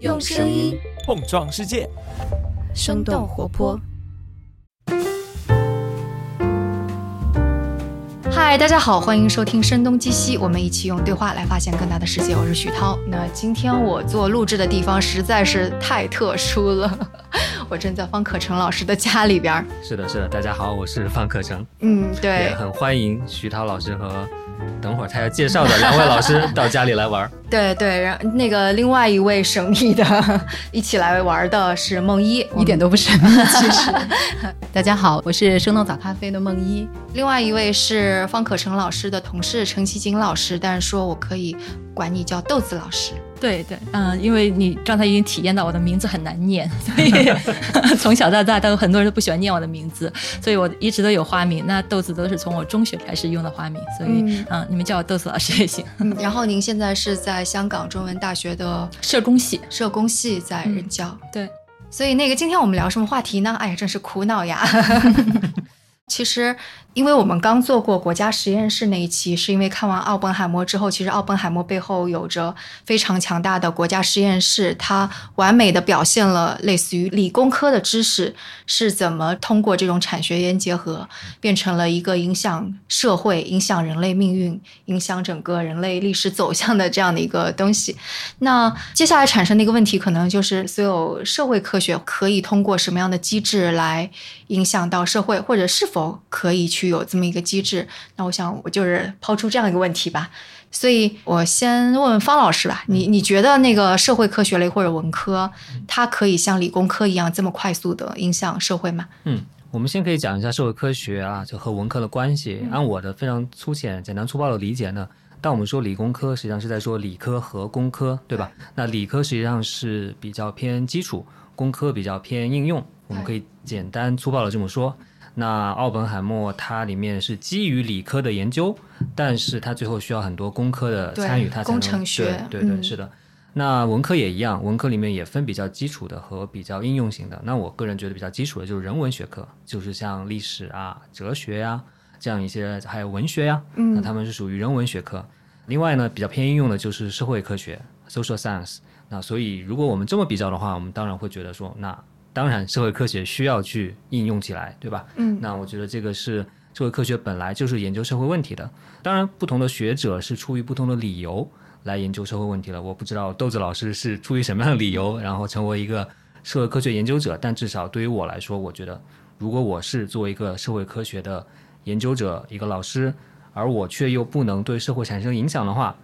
用声音碰撞世界，生动活泼。嗨，大家好，欢迎收听《声东击西》，我们一起用对话来发现更大的世界。我是许涛。那今天我做录制的地方实在是太特殊了，我正在方可成老师的家里边。是的，是的，大家好，我是方可成。嗯，对也，很欢迎徐涛老师和等会儿他要介绍的两位老师 到家里来玩儿。对对，然后那个另外一位神秘的一起来玩的是梦一，一点都不神秘，其实。大家好，我是生动早咖啡的梦一。另外一位是方可成老师的同事陈其锦老师，但是说我可以管你叫豆子老师。对对，嗯，因为你刚才已经体验到我的名字很难念，所以 从小到大都很多人都不喜欢念我的名字，所以我一直都有花名。那豆子都是从我中学开始用的花名，所以嗯嗯，你们叫我豆子老师也行。嗯，然后您现在是在香港中文大学的社工系，社工系在任教。对，所以那个今天我们聊什么话题呢？哎呀，真是苦恼呀。其实，因为我们刚做过国家实验室那一期，是因为看完奥本海默之后，其实奥本海默背后有着非常强大的国家实验室，它完美的表现了类似于理工科的知识是怎么通过这种产学研结合，变成了一个影响社会、影响人类命运、影响整个人类历史走向的这样的一个东西。那接下来产生的一个问题，可能就是所有社会科学可以通过什么样的机制来影响到社会，或者是否可以去有这么一个机制？那我想，我就是抛出这样一个问题吧。所以我先问问方老师吧，你你觉得那个社会科学类或者文科，它可以像理工科一样这么快速的影响社会吗？嗯，我们先可以讲一下社会科学啊，就和文科的关系。按我的非常粗浅、简单粗暴的理解呢，当我们说理工科，实际上是在说理科和工科，对吧？那理科实际上是比较偏基础，工科比较偏应用。我们可以简单粗暴的这么说。那奥本海默它里面是基于理科的研究，但是它最后需要很多工科的参与，它才能工程学对对对，嗯是的。那文科也一样，文科里面也分比较基础的和比较应用型的。那我个人觉得比较基础的就是人文学科，就是像历史啊、哲学呀、这样一些，还有文学呀，嗯那他们是属于人文学科。另外呢，比较偏应用的就是社会科学 （social science）。那所以如果我们这么比较的话，我们当然会觉得说，那当然社会科学需要去应用起来，对吧？嗯那我觉得这个是社会科学本来就是研究社会问题的。当然，不同的学者是出于不同的理由来研究社会问题了。我不知道豆子老师是出于什么样的理由，然后成为一个社会科学研究者。但至少对于我来说，我觉得如果我是作为一个社会科学的研究者、一个老师，而我却又不能对社会产生影响的话，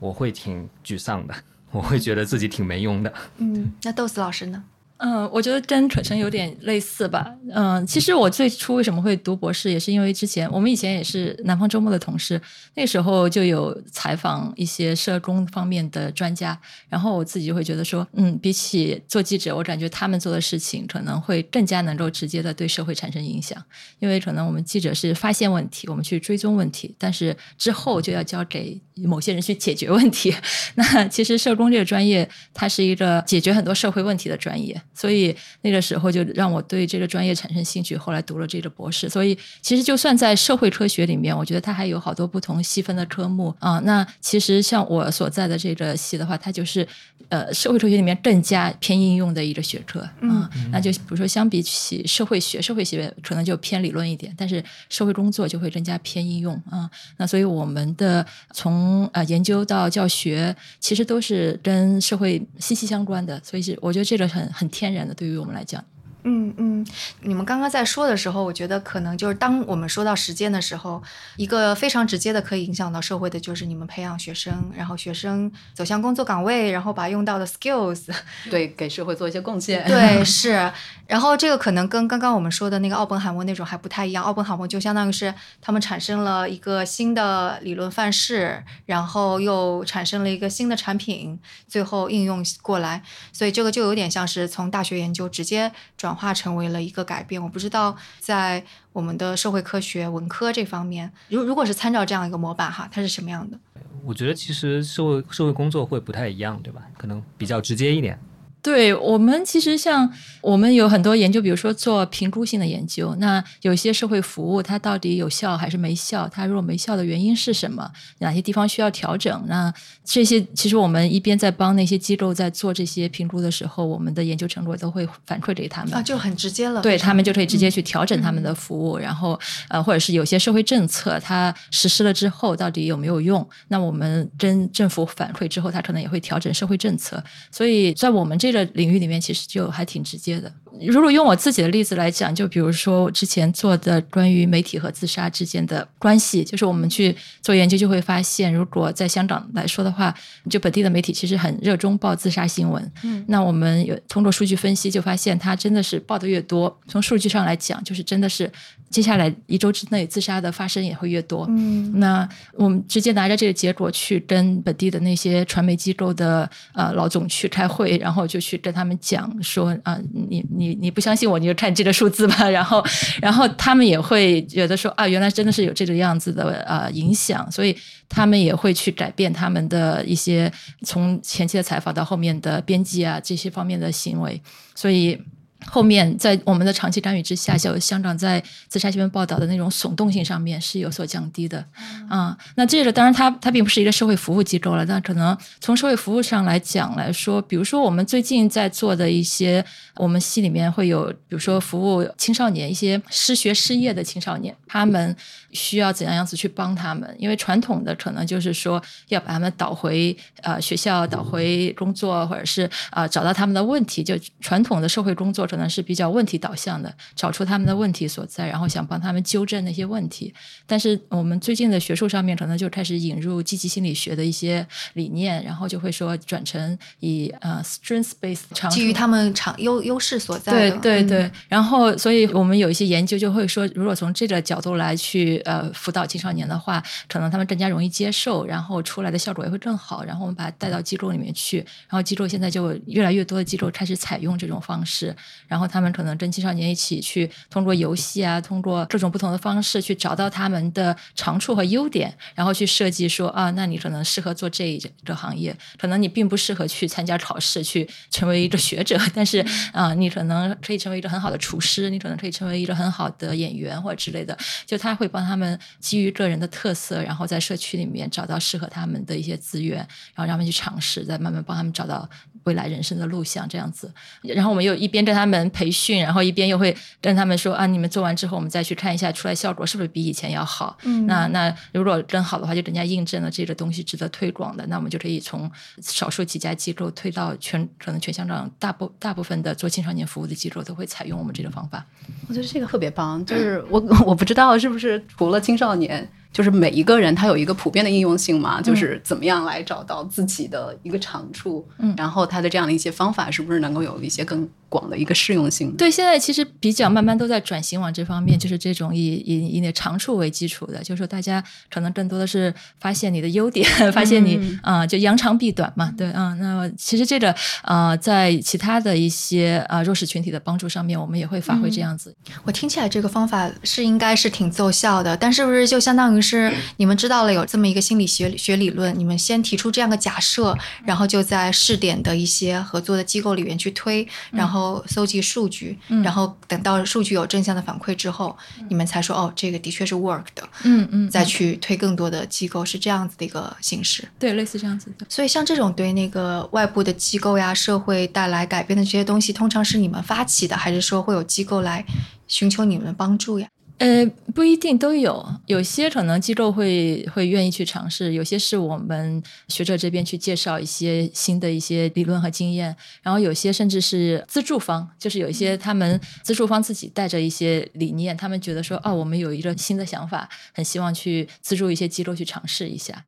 我会挺沮丧的，我会觉得自己挺没用的。嗯，那豆子老师呢？嗯，我觉得跟可成有点类似吧。嗯，其实我最初为什么会读博士，也是因为之前我们以前也是南方周末的同事，那时候就有采访一些社工方面的专家，然后我自己就会觉得说，嗯，比起做记者，我感觉他们做的事情可能会更加能够直接的对社会产生影响，因为可能我们记者是发现问题，我们去追踪问题，但是之后就要交给某些人去解决问题。那其实社工这个专业，它是一个解决很多社会问题的专业，所以那个时候就让我对这个专业产生兴趣，后来读了这个博士。所以其实就算在社会科学里面，我觉得它还有好多不同细分的科目啊。那其实像我所在的这个系的话，它就是呃社会科学里面更加偏应用的一个学科啊。那就比如说相比起社会学，社会学可能就偏理论一点，但是社会工作就会更加偏应用啊。那所以我们的从呃研究到教学，其实都是跟社会息息相关的，所以是我觉得这个很很天然的，对于我们来讲。嗯嗯，你们刚刚在说的时候，我觉得可能就是当我们说到实践的时候，一个非常直接的可以影响到社会的，就是你们培养学生，然后学生走向工作岗位，然后把用到的 skills，对，给社会做一些贡献。对，是。然后这个可能跟刚刚我们说的那个奥本海默那种还不太一样。奥本海默就相当于是他们产生了一个新的理论范式，然后又产生了一个新的产品，最后应用过来。所以这个就有点像是从大学研究直接转化成为了一个改变。我不知道在我们的社会科学文科这方面，如如果是参照这样一个模板哈，它是什么样的？我觉得其实社会社会工作会不太一样，对吧？可能比较直接一点。对我们其实像我们有很多研究，比如说做评估性的研究，那有些社会服务它到底有效还是没效？它如果没效的原因是什么？哪些地方需要调整？那这些其实我们一边在帮那些机构在做这些评估的时候，我们的研究成果都会反馈给他们啊，就很直接了。对他们就可以直接去调整他们的服务，然后呃，或者是有些社会政策它实施了之后到底有没有用？那我们跟政府反馈之后，它可能也会调整社会政策。所以在我们这这领域里面，其实就还挺直接的。如果用我自己的例子来讲，就比如说我之前做的关于媒体和自杀之间的关系，就是我们去做研究就会发现，如果在香港来说的话，就本地的媒体其实很热衷报自杀新闻。嗯，那我们有通过数据分析就发现，它真的是报的越多，从数据上来讲，就是真的是接下来一周之内自杀的发生也会越多。嗯，那我们直接拿着这个结果去跟本地的那些传媒机构的呃老总去开会，然后就去跟他们讲说啊，你你你你不相信我，你就看这个数字吧。然后，然后他们也会觉得说啊，原来真的是有这个样子的呃影响，所以他们也会去改变他们的一些从前期的采访到后面的编辑啊这些方面的行为，所以。后面在我们的长期干预之下，就香港在自杀新闻报道的那种耸动性上面是有所降低的啊。那这个当然它它并不是一个社会服务机构了，但可能从社会服务上来讲来说，比如说我们最近在做的一些，我们系里面会有，比如说服务青少年一些失学失业的青少年，他们需要怎样样子去帮他们？因为传统的可能就是说要把他们导回呃学校，导回工作，或者是啊找到他们的问题，就传统的社会工作。可能是比较问题导向的，找出他们的问题所在，然后想帮他们纠正那些问题。但是我们最近的学术上面，可能就开始引入积极心理学的一些理念，然后就会说转成以呃 strength based 基于他们长优优势所在。对对对。然后，所以我们有一些研究就会说，如果从这个角度来去呃辅导青少年的话，可能他们更加容易接受，然后出来的效果也会更好。然后我们把它带到机构里面去，然后机构现在就越来越多的机构开始采用这种方式。然后他们可能跟青少年一起去通过游戏啊，通过各种不同的方式去找到他们的长处和优点，然后去设计说啊，那你可能适合做这一个行业，可能你并不适合去参加考试去成为一个学者，但是啊，你可能可以成为一个很好的厨师，你可能可以成为一个很好的演员或者之类的。就他会帮他他们基于个人的特色，然后在社区里面找到适合他们的一些资源，然后让他们去尝试，再慢慢帮他们找到未来人生的路向这样子。然后我们又一边跟他们。培训，然后一边又会跟他们说啊，你们做完之后，我们再去看一下出来效果是不是比以前要好。嗯，那那如果更好的话，就更加印证了这个东西值得推广的。那我们就可以从少数几家机构推到全，可能全香港大部大部分的做青少年服务的机构都会采用我们这个方法。我觉得这个特别棒，就是我 我不知道是不是除了青少年。就是每一个人他有一个普遍的应用性嘛，就是怎么样来找到自己的一个长处，嗯，然后他的这样的一些方法是不是能够有一些更广的一个适用性？对，现在其实比较慢慢都在转型往这方面，就是这种以以以你的长处为基础的，就是说大家可能更多的是发现你的优点，发现你啊，就扬长避短嘛，对啊。那其实这个呃，在其他的一些呃弱势群体的帮助上面，我们也会发挥这样子。我听起来这个方法是应该是挺奏效的，但是不是就相当于？是你们知道了有这么一个心理学学理论，你们先提出这样的假设，然后就在试点的一些合作的机构里面去推，然后搜集数据，然后等到数据有正向的反馈之后，你们才说哦，这个的确是 work 的，嗯嗯，再去推更多的机构，是这样子的一个形式。对，类似这样子的。所以像这种对那个外部的机构呀、社会带来改变的这些东西，通常是你们发起的，还是说会有机构来寻求你们帮助呀？呃，不一定都有，有些可能机构会会愿意去尝试，有些是我们学者这边去介绍一些新的一些理论和经验，然后有些甚至是资助方，就是有一些他们资助方自己带着一些理念，他们觉得说，哦，我们有一个新的想法，很希望去资助一些机构去尝试一下。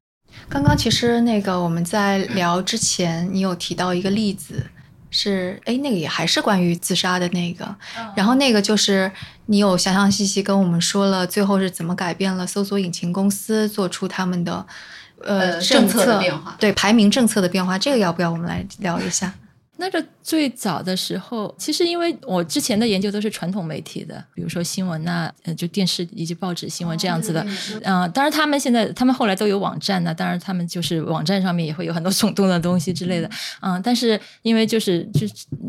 刚刚其实那个我们在聊之前，你有提到一个例子。是，哎，那个也还是关于自杀的那个，然后那个就是你有详详细细跟我们说了，最后是怎么改变了搜索引擎公司做出他们的呃政策的变化，对排名政策的变化，这个要不要我们来聊一下？那个最早的时候，其实因为我之前的研究都是传统媒体的，比如说新闻呐、呃，就电视以及报纸新闻这样子的。嗯、当然他们现在他们后来都有网站呢，当然他们就是网站上面也会有很多耸动的东西之类的。嗯，但是因为就是就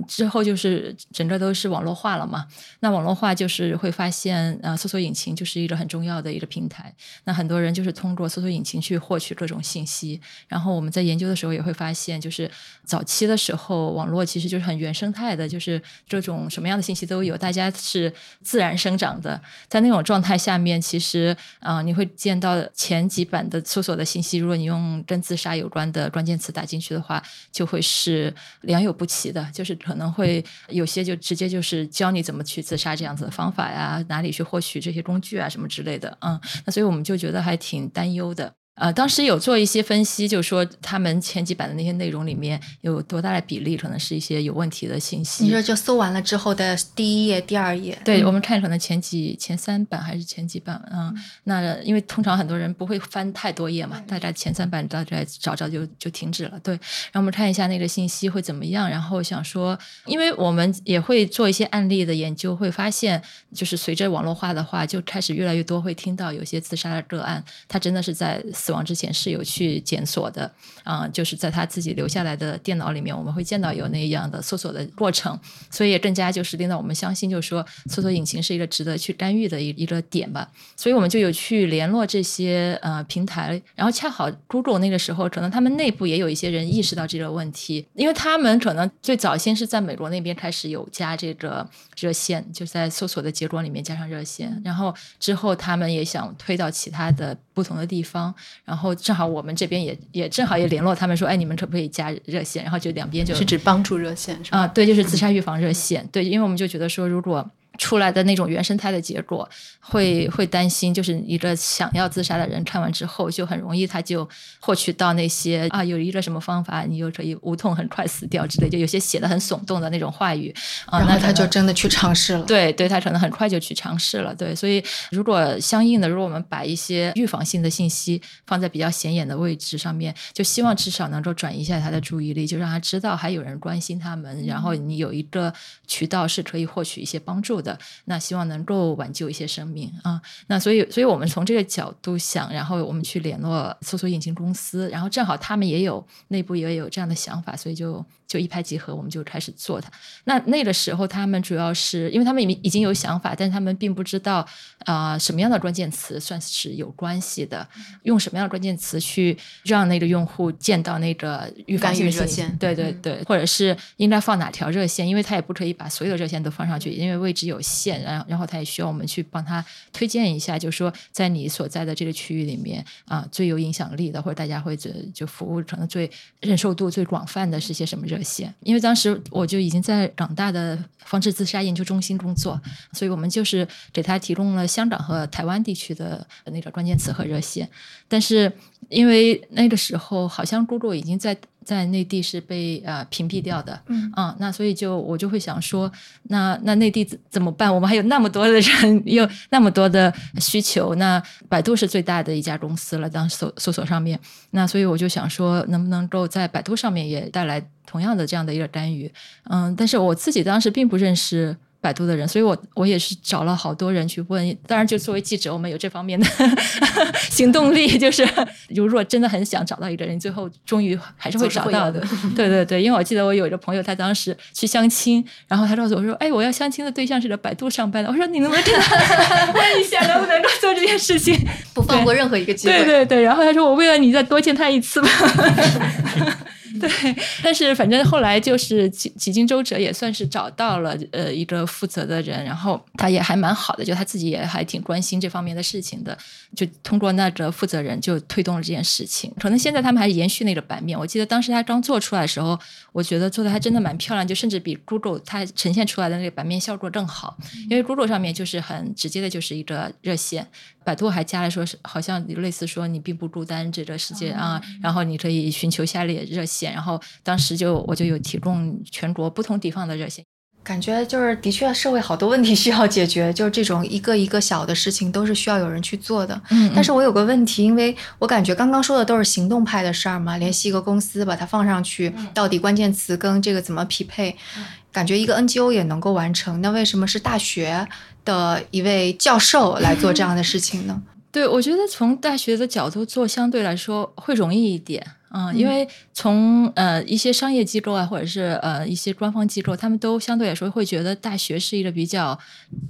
之后就是整个都是网络化了嘛，那网络化就是会发现，呃，搜索引擎就是一个很重要的一个平台。那很多人就是通过搜索引擎去获取各种信息，然后我们在研究的时候也会发现，就是早期的时候，网络其实就是很原生态的，就是这种什么样的信息都有，大家是自然生长的。在那种状态下面，其实啊、你会见到前几版的搜索的信息，如果你用跟自杀有关的关键词打进去的话，就会是良莠不齐的，就是可能会有些就直接就是教你怎么去自杀这样子的方法呀，哪里去获取这些工具啊什么之类的，嗯，那所以我们就觉得还挺担忧的。呃，当时有做一些分析，就说他们前几版的那些内容里面有多大的比例可能是一些有问题的信息。你说就搜完了之后的第一页、第二页，对，嗯我们看可能前几前三版还是前几版，嗯，那因为通常很多人不会翻太多页嘛，大概前三版大概找找就就停止了。对，然后我们看一下那个信息会怎么样，然后想说，因为我们也会做一些案例的研究，会发现就是随着网络化的话，就开始越来越多会听到有些自杀的个案，他真的是在死亡之前是有去检索的，啊、就是在他自己留下来的电脑里面，我们会见到有那样的搜索的过程，所以也更加就是令到我们相信，就是说搜索引擎是一个值得去干预的一一个点吧。所以我们就有去联络这些呃平台，然后恰好 Google 那个时候可能他们内部也有一些人意识到这个问题，因为他们可能最早先是在美国那边开始有加这个热线，就在搜索的结果里面加上热线，然后之后他们也想推到其他的不同的地方，然后正好我们这边也也正好也联络他们说，哎，你们可不可以加热线？然后就两边就是指帮助热线是吧？啊，对，就是自杀预防热线。对，因为我们就觉得说，如果出来的那种原生态的结果，会会担心，就是一个想要自杀的人看完之后，就很容易他就获取到那些啊，有一个什么方法，你就可以无痛很快死掉之类，就有些写的很耸动的那种话语啊，然后他那可能就真的去尝试了。对对，他可能很快就去尝试了。对，所以如果相应的，如果我们把一些预防性的信息放在比较显眼的位置上面，就希望至少能够转移一下他的注意力，就让他知道还有人关心他们，然后你有一个渠道是可以获取一些帮助的。那希望能够挽救一些生命啊。那所以，所以我们从这个角度想，然后我们去联络搜索引擎公司，然后正好他们也有内部也有这样的想法，所以就就一拍即合，我们就开始做它。那那个时候，他们主要是因为他们已已经有想法，但是他们并不知道啊、呃什么样的关键词算是有关系的，用什么样的关键词去让那个用户见到那个预防热线。对对对，或者是应该放哪条热线，因为他也不可以把所有的热线都放上去，因为位置有限，然后然后他也需要我们去帮他推荐一下，就是说在你所在的这个区域里面啊、最有影响力的，或者大家会就就服务可能最忍受度最广泛的是些什么热热线？因为当时我就已经在港大的防治自杀研究中心工作，所以我们就是给他提供了香港和台湾地区的那个关键词和热线，但是因为那个时候好像 Google 已经在在内地是被呃屏蔽掉的，嗯啊，那所以就我就会想说，那那内地怎怎么办？我们还有那么多的人，有那么多的需求，那百度是最大的一家公司了，当搜搜索上面，那所以我就想说，能不能够在百度上面也带来同样的这样的一个干预？嗯，但是我自己当时并不认识。百度的人，所以我我也是找了好多人去问。当然，就作为记者，我们有这方面的 行动力，就是如果真的很想找到一个人，最后终于还是会找到的。对对对，因为我记得我有一个朋友，他当时去相亲，然后他告诉我说：“哎，我要相亲的对象是在百度上班的。”我说：“你能不能真的 问一下，能不能够做这件事情？”不放过任何一个机会。对对对，然后他说：“我为了你再多见他一次吧。” 对，但是反正后来就是几几经周折，也算是找到了呃一个负责的人，然后他也还蛮好的，就他自己也还挺关心这方面的事情的，就通过那个负责人就推动了这件事情。可能现在他们还延续那个版面，我记得当时他刚做出来的时候，我觉得做的还真的蛮漂亮，就甚至比 Google 它呈现出来的那个版面效果更好，因为 Google 上面就是很直接的，就是一个热线。百度还加了说是好像类似说你并不孤单这个世界啊，然后你可以寻求下列热线，然后当时就我就有提供全国不同地方的热线。感觉就是的确社会好多问题需要解决，就是这种一个一个小的事情都是需要有人去做的。嗯但是我有个问题，因为我感觉刚刚说的都是行动派的事儿嘛，联系一个公司把它放上去，到底关键词跟这个怎么匹配，感觉一个 NGO 也能够完成。那为什么是大学的一位教授来做这样的事情呢？对，我觉得从大学的角度做，相对来说会容易一点。嗯，因为从呃一些商业机构啊，或者是呃一些官方机构，他们都相对来说会觉得大学是一个比较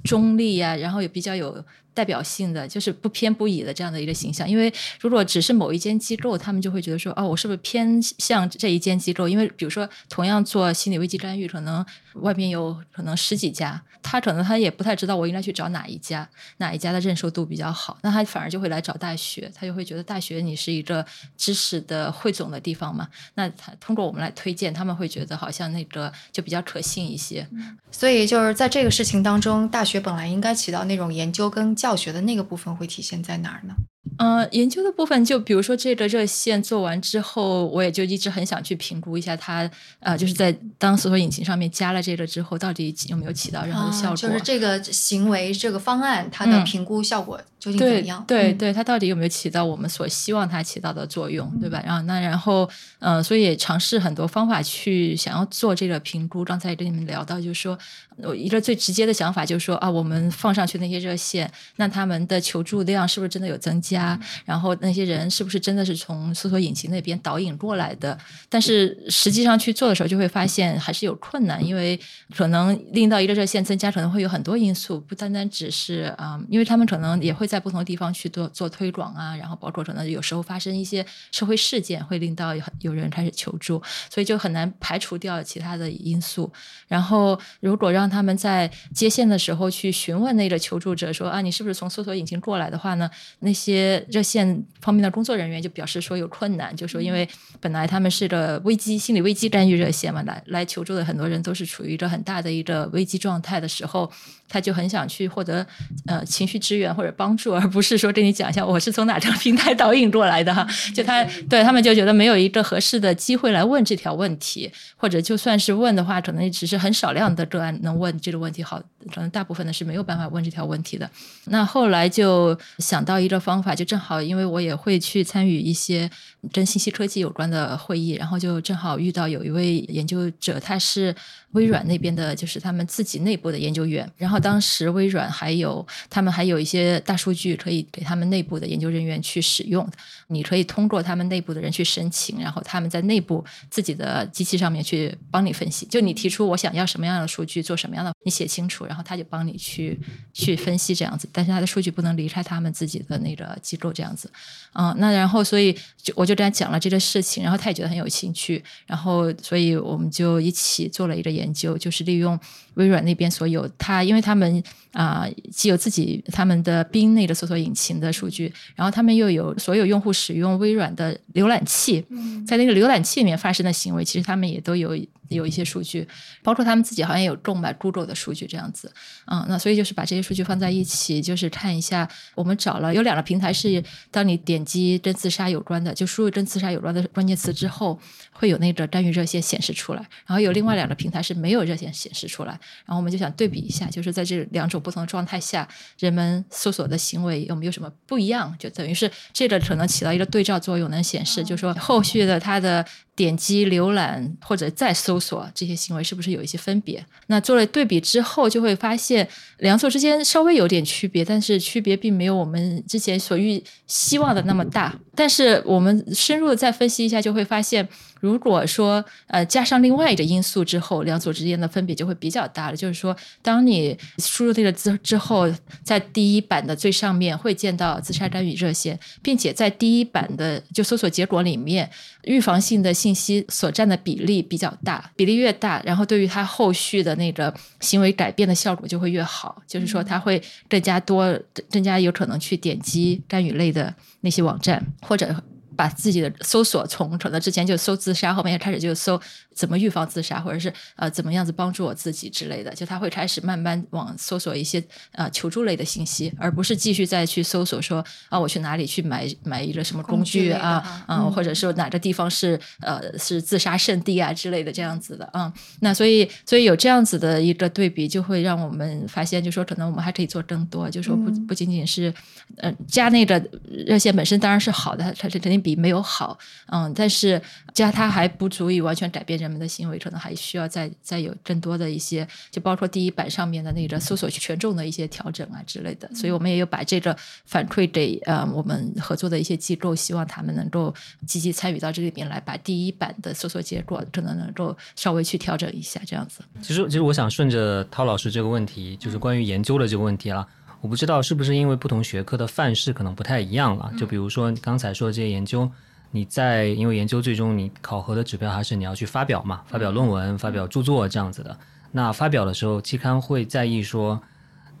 中立呀、然后也比较有代表性的，就是不偏不倚的这样的一个形象。因为如果只是某一间机构，他们就会觉得说，哦，我是不是偏向这一间机构？因为比如说，同样做心理危机干预，可能外面有可能十几家，他可能他也不太知道我应该去找哪一家，哪一家的认受度比较好，那他反而就会来找大学，他就会觉得大学你是一个知识的汇总的地方嘛，那他通过我们来推荐，他们会觉得好像那个就比较可信一些。所以就是在这个事情当中，大学本来应该起到那种研究跟教学的那个部分，会体现在哪儿呢？呃，研究的部分，就比如说这个热线做完之后，我也就一直很想去评估一下它，呃，就是在当搜索引擎上面加了这个之后，到底有没有起到任何的效果？啊就是这个行为这个方案，它的嗯评估效果究竟怎样？嗯对对，它到底有没有起到我们所希望它起到的作用，对吧？然后那然后，呃，所以也尝试很多方法去想要做这个评估。刚才也跟你们聊到，就是说，我一个最直接的想法就是说啊，我们放上去那些热线，那他们的求助量是不是真的有增加？然后那些人是不是真的是从搜索引擎那边导引过来的？但是实际上去做的时候，就会发现还是有困难，因为可能令到一个热线增加，可能会有很多因素，不单单只是啊、因为他们可能也会在不同的地方去做做推广啊，然后包括可能有时候发生一些社会事件，会令到有有人开始求助，所以就很难排除掉其他的因素。然后如果让他们在接线的时候去询问那个求助者说啊，你是不是从搜索引擎过来的话呢？那些热线方面的工作人员就表示说有困难，就说因为本来他们是个危机心理危机干预热线嘛，来来求助的很多人都是处于一个很大的一个危机状态的时候，他就很想去获得呃情绪支援或者帮助，而不是说跟你讲一下我是从哪张平台导引过来的哈。就他对他们就觉得没有一个合适的机会来问这条问题，或者就算是问的话，可能也只是很少量的个案能问这个问题，好，可能大部分的是没有办法问这条问题的。那后来就想到一个方法，就正好因为我也会去参与一些跟信息科技有关的会议，然后就正好遇到有一位研究者，他是微软那边的，就是他们自己内部的研究员。然后当时微软还有他们还有一些大数据可以给他们内部的研究人员去使用，你可以通过他们内部的人去申请，然后他们在内部自己的机器上面去帮你分析。就你提出我想要什么样的数据，做什么样的，你写清楚，然后他就帮你去去分析这样子。但是他的数据不能离开他们自己的那个机构这样子。嗯，那然后所以就我就跟他讲了这个事情，然后他也觉得很有兴趣，然后所以我们就一起做了一个研究，就是利用微软那边所有他，因为他们啊、既有自己他们的冰内的搜索引擎的数据，然后他们又有所有用户使用微软的浏览器，在那个浏览器里面发生的行为，其实他们也都有有一些数据，包括他们自己好像也有购买 Google 的数据这样子。嗯，那所以就是把这些数据放在一起，就是看一下，我们找了有两个平台是，当你点击跟自杀有关的，就输入跟自杀有关的关键词之后，会有那个干预热线显示出来，然后有另外两个平台是没有热线显示出来，然后我们就想对比一下，就是在这两种不同的状态下，人们搜索的行为有没有什么不一样，就等于是这个可能起到一个对照作用，能显示，就是说后续的它的点击、浏览或者再搜索这些行为是不是有一些分别？那做了对比之后，就会发现两组之间稍微有点区别，但是区别并没有我们之前所预希望的那么大。但是我们深入的再分析一下，就会发现，如果说呃加上另外一个因素之后，两组之间的分别就会比较大了。就是说，当你输入这个字之后，在第一版的最上面会见到自杀干预热线，并且在第一版的就搜索结果里面，预防性的信息所占的比例比较大，比例越大，然后对于他后续的那个行为改变的效果就会越好。就是说，他会更加多、更加有可能去点击干预类的那些网站，或者把自己的搜索从可能之前就搜自杀，后面开始就搜怎么预防自杀，或者是呃怎么样子帮助我自己之类的，就他会开始慢慢往搜索一些呃求助类的信息，而不是继续再去搜索说啊我去哪里去买买一个什么工具啊啊，或者说哪个地方是呃是自杀圣地啊之类的这样子的啊。那所以所以有这样子的一个对比，就会让我们发现，就说可能我们还可以做更多，就说不不仅仅是呃加那个热线本身当然是好的，它它肯定比没有好，嗯，但是加它还不足以完全改变人们的行为，可能还需要再再有更多的一些，就包括第一版上面的那个搜索权重的一些调整啊之类的。所以我们也有把这个反馈给呃我们合作的一些机构，希望他们能够积极参与到这里面来，把第一版的搜索结果可能能够稍微去调整一下，这样子。其实，其实我想顺着涛老师这个问题，就是关于研究的这个问题了。我不知道是不是因为不同学科的范式可能不太一样了。就比如说刚才说的这些研究，你在因为研究最终你考核的指标还是你要去发表嘛，发表论文、发表著作这样子的。那发表的时候，期刊会在意说。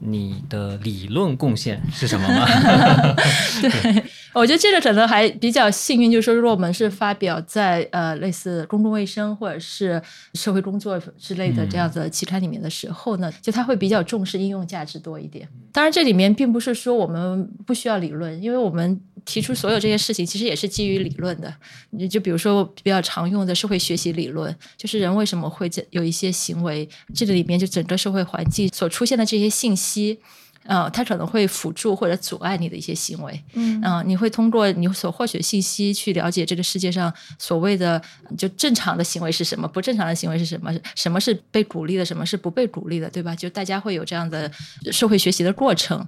你的理论贡献是什么吗？对，我觉得这个可能还比较幸运，就是说，如果我们是发表在呃类似公共卫生或者是社会工作之类的这样的期刊里面的时候呢，就他会比较重视应用价值多一点。当然，这里面并不是说我们不需要理论，因为我们。提出所有这些事情，其实也是基于理论的。你就比如说比较常用的社会学习理论，就是人为什么会有一些行为，这个里面就整个社会环境所出现的这些信息，呃，它可能会辅助或者阻碍你的一些行为。嗯，你会通过你所获取信息去了解这个世界上所谓的就正常的行为是什么，不正常的行为是什么，什么是被鼓励的，什么是不被鼓励的，对吧？就大家会有这样的社会学习的过程。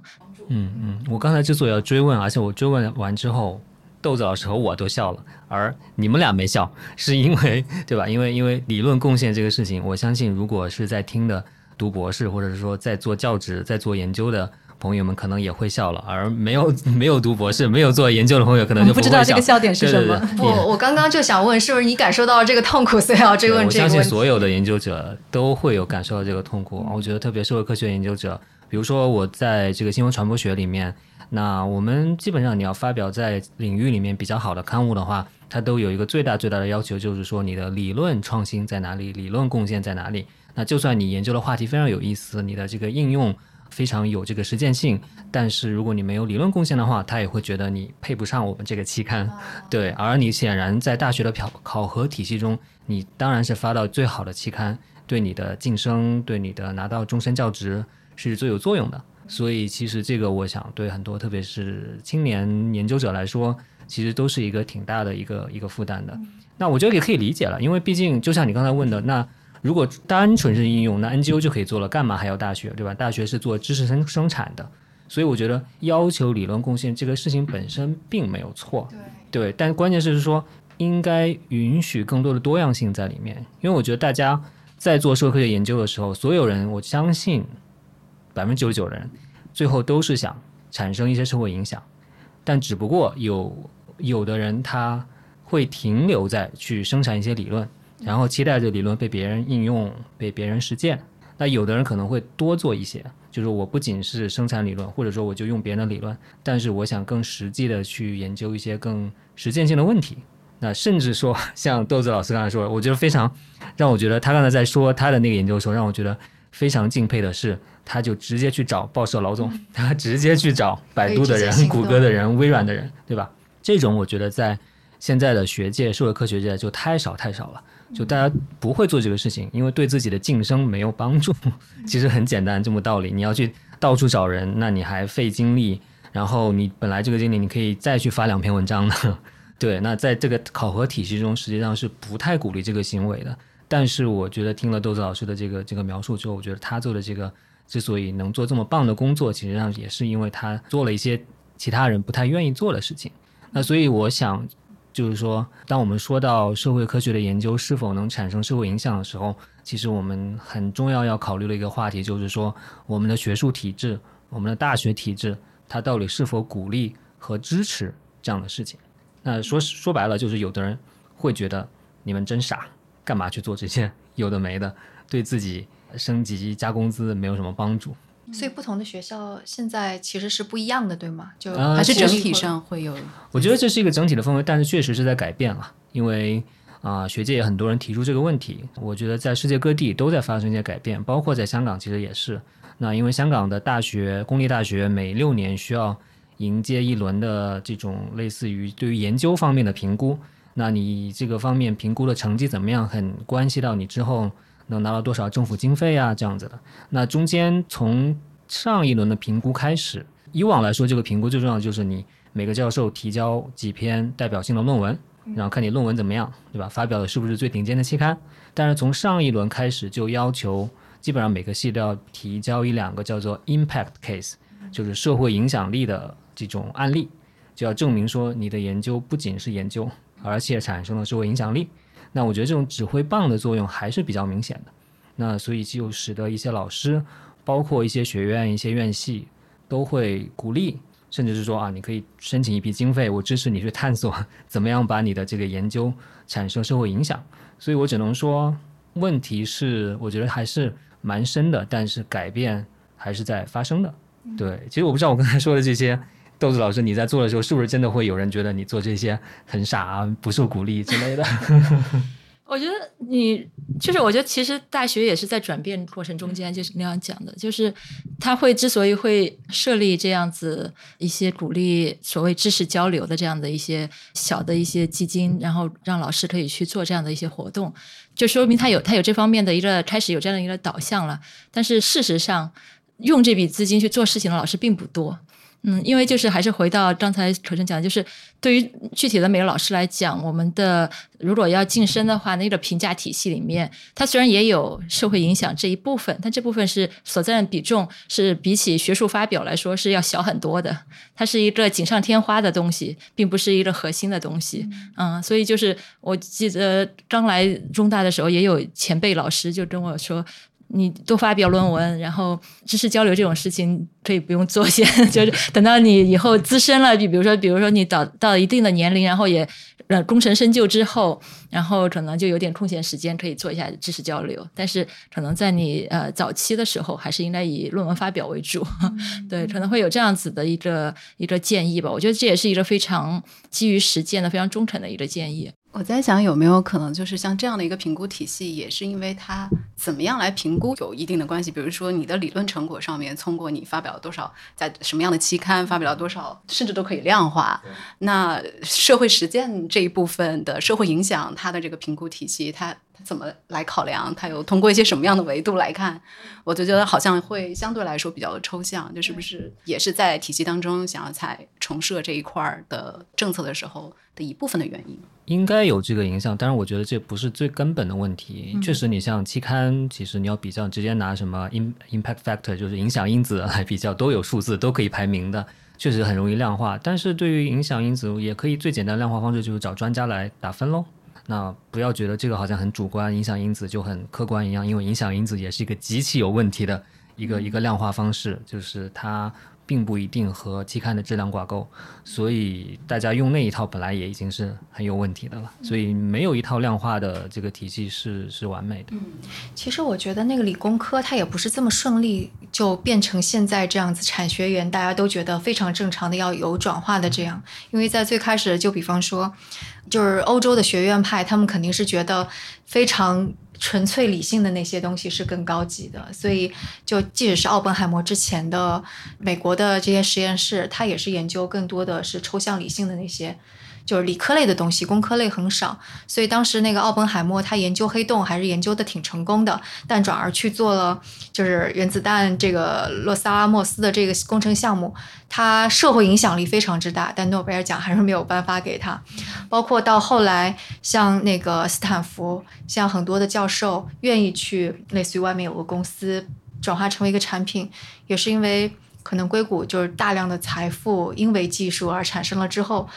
嗯嗯，我刚才之所以要追问，而且我追问完之后，豆子老师和我都笑了，而你们俩没笑，是因为对吧？因为因为理论贡献这个事情，我相信如果是在听的读博士，或者是说在做教职、在做研究的朋友们，可能也会笑了，而没有没有读博士、没有做研究的朋友，可能就不知道这个笑点是什么。不，我刚刚就想问，是不是你感受到了这个痛苦，所以要追问这个我相信所有的研究者都会有感受到这个痛苦。我觉得特别社会科学研究者。比如说我在这个新闻传播学里面，那我们基本上你要发表在领域里面比较好的刊物的话，它都有一个最大最大的要求，就是说你的理论创新在哪里，理论贡献在哪里。那就算你研究的话题非常有意思，你的这个应用非常有这个实践性，但是如果你没有理论贡献的话，他也会觉得你配不上我们这个期刊。对，而你显然在大学的考考核体系中，你当然是发到最好的期刊，对你的晋升，对你的拿到终身教职。是最有作用的，所以其实这个我想对很多特别是青年研究者来说，其实都是一个挺大的一个一个负担的。那我觉得也可以理解了，因为毕竟就像你刚才问的，那如果单纯是应用，那 NGO 就可以做了，干嘛还要大学，对吧？大学是做知识生生产的，所以我觉得要求理论贡献这个事情本身并没有错，对，但关键是说应该允许更多的多样性在里面，因为我觉得大家在做社会科学研究的时候，所有人我相信。百分之九十九的人，最后都是想产生一些社会影响，但只不过有有的人他会停留在去生产一些理论，然后期待着理论被别人应用、被别人实践。那有的人可能会多做一些，就是我不仅是生产理论，或者说我就用别人的理论，但是我想更实际的去研究一些更实践性的问题。那甚至说，像豆子老师刚才说，我觉得非常让我觉得他刚才在说他的那个研究的时候，让我觉得非常敬佩的是。他就直接去找报社老总，他直接去找百度的人、谷歌的人、微软的人，对吧？这种我觉得在现在的学界、社会科学界就太少太少了，就大家不会做这个事情，因为对自己的晋升没有帮助。其实很简单，这么道理，你要去到处找人，那你还费精力，然后你本来这个精力你可以再去发两篇文章的，对。那在这个考核体系中，实际上是不太鼓励这个行为的。但是我觉得听了豆子老师的这个这个描述之后，我觉得他做的这个。之所以能做这么棒的工作，其实上也是因为他做了一些其他人不太愿意做的事情。那所以我想，就是说，当我们说到社会科学的研究是否能产生社会影响的时候，其实我们很重要要考虑的一个话题就是说，我们的学术体制、我们的大学体制，它到底是否鼓励和支持这样的事情？那说说白了，就是有的人会觉得你们真傻，干嘛去做这些有的没的，对自己。升级加工资没有什么帮助，所以不同的学校现在其实是不一样的，对吗？就还是整体上会有。我觉得这是一个整体的氛围，但是确实是在改变了。因为啊，学界也很多人提出这个问题。我觉得在世界各地都在发生一些改变，包括在香港其实也是。那因为香港的大学，公立大学每六年需要迎接一轮的这种类似于对于研究方面的评估。那你这个方面评估的成绩怎么样，很关系到你之后能拿到多少政府经费啊，这样子的。那中间从上一轮的评估开始，以往来说，这个评估最重要的就是你每个教授提交几篇代表性的论文，然后看你论文怎么样，对吧？发表的是不是最顶尖的期刊？但是从上一轮开始就要求，基本上每个系都要提交一两个叫做 impact case，就是社会影响力的这种案例，就要证明说你的研究不仅是研究。而且产生了社会影响力，那我觉得这种指挥棒的作用还是比较明显的。那所以就使得一些老师，包括一些学院、一些院系，都会鼓励，甚至是说啊，你可以申请一笔经费，我支持你去探索 怎么样把你的这个研究产生社会影响。所以我只能说，问题是我觉得还是蛮深的，但是改变还是在发生的。对，其实我不知道我刚才说的这些。豆子老师，你在做的时候，是不是真的会有人觉得你做这些很傻、不受鼓励之类的？我觉得你就是，我觉得其实大学也是在转变过程中间，就是那样讲的，就是他会之所以会设立这样子一些鼓励所谓知识交流的这样的一些小的一些基金，然后让老师可以去做这样的一些活动，就说明他有他有这方面的一个开始有这样的一个导向了。但是事实上，用这笔资金去做事情的老师并不多。嗯，因为就是还是回到刚才可成讲的，就是对于具体的每个老师来讲，我们的如果要晋升的话，那个评价体系里面，它虽然也有社会影响这一部分，但这部分是所占的比重是比起学术发表来说是要小很多的，它是一个锦上添花的东西，并不是一个核心的东西。嗯，所以就是我记得刚来中大的时候，也有前辈老师就跟我说。你多发表论文，然后知识交流这种事情可以不用做先，就是等到你以后资深了，比比如说，比如说你到到一定的年龄，然后也呃功成身就之后，然后可能就有点空闲时间可以做一下知识交流。但是可能在你呃早期的时候，还是应该以论文发表为主。对，可能会有这样子的一个一个建议吧。我觉得这也是一个非常基于实践的、非常忠诚的一个建议。我在想有没有可能，就是像这样的一个评估体系，也是因为它怎么样来评估有一定的关系。比如说你的理论成果上面，通过你发表了多少，在什么样的期刊发表了多少，甚至都可以量化。那社会实践这一部分的社会影响，它的这个评估体系，它它怎么来考量？它有通过一些什么样的维度来看？我就觉得好像会相对来说比较抽象，就是不是也是在体系当中想要在重设这一块的政策的时候的一部分的原因。应该有这个影响，但是我觉得这不是最根本的问题。确实，你像期刊，其实你要比较，直接拿什么 impact factor，就是影响因子来比较，都有数字，都可以排名的，确实很容易量化。但是对于影响因子，也可以最简单量化方式就是找专家来打分喽。那不要觉得这个好像很主观，影响因子就很客观一样，因为影响因子也是一个极其有问题的一个一个量化方式，就是它。并不一定和期刊的质量挂钩，所以大家用那一套本来也已经是很有问题的了。所以没有一套量化的这个体系是是完美的。嗯，其实我觉得那个理工科它也不是这么顺利就变成现在这样子，产学研大家都觉得非常正常的要有转化的这样。因为在最开始，就比方说，就是欧洲的学院派，他们肯定是觉得非常。纯粹理性的那些东西是更高级的，所以就即使是奥本海默之前的美国的这些实验室，它也是研究更多的是抽象理性的那些。就是理科类的东西，工科类很少，所以当时那个奥本海默他研究黑洞还是研究的挺成功的，但转而去做了就是原子弹这个洛萨拉莫斯的这个工程项目，他社会影响力非常之大，但诺贝尔奖还是没有颁发给他。包括到后来，像那个斯坦福，像很多的教授愿意去类似于外面有个公司转化成为一个产品，也是因为可能硅谷就是大量的财富因为技术而产生了之后。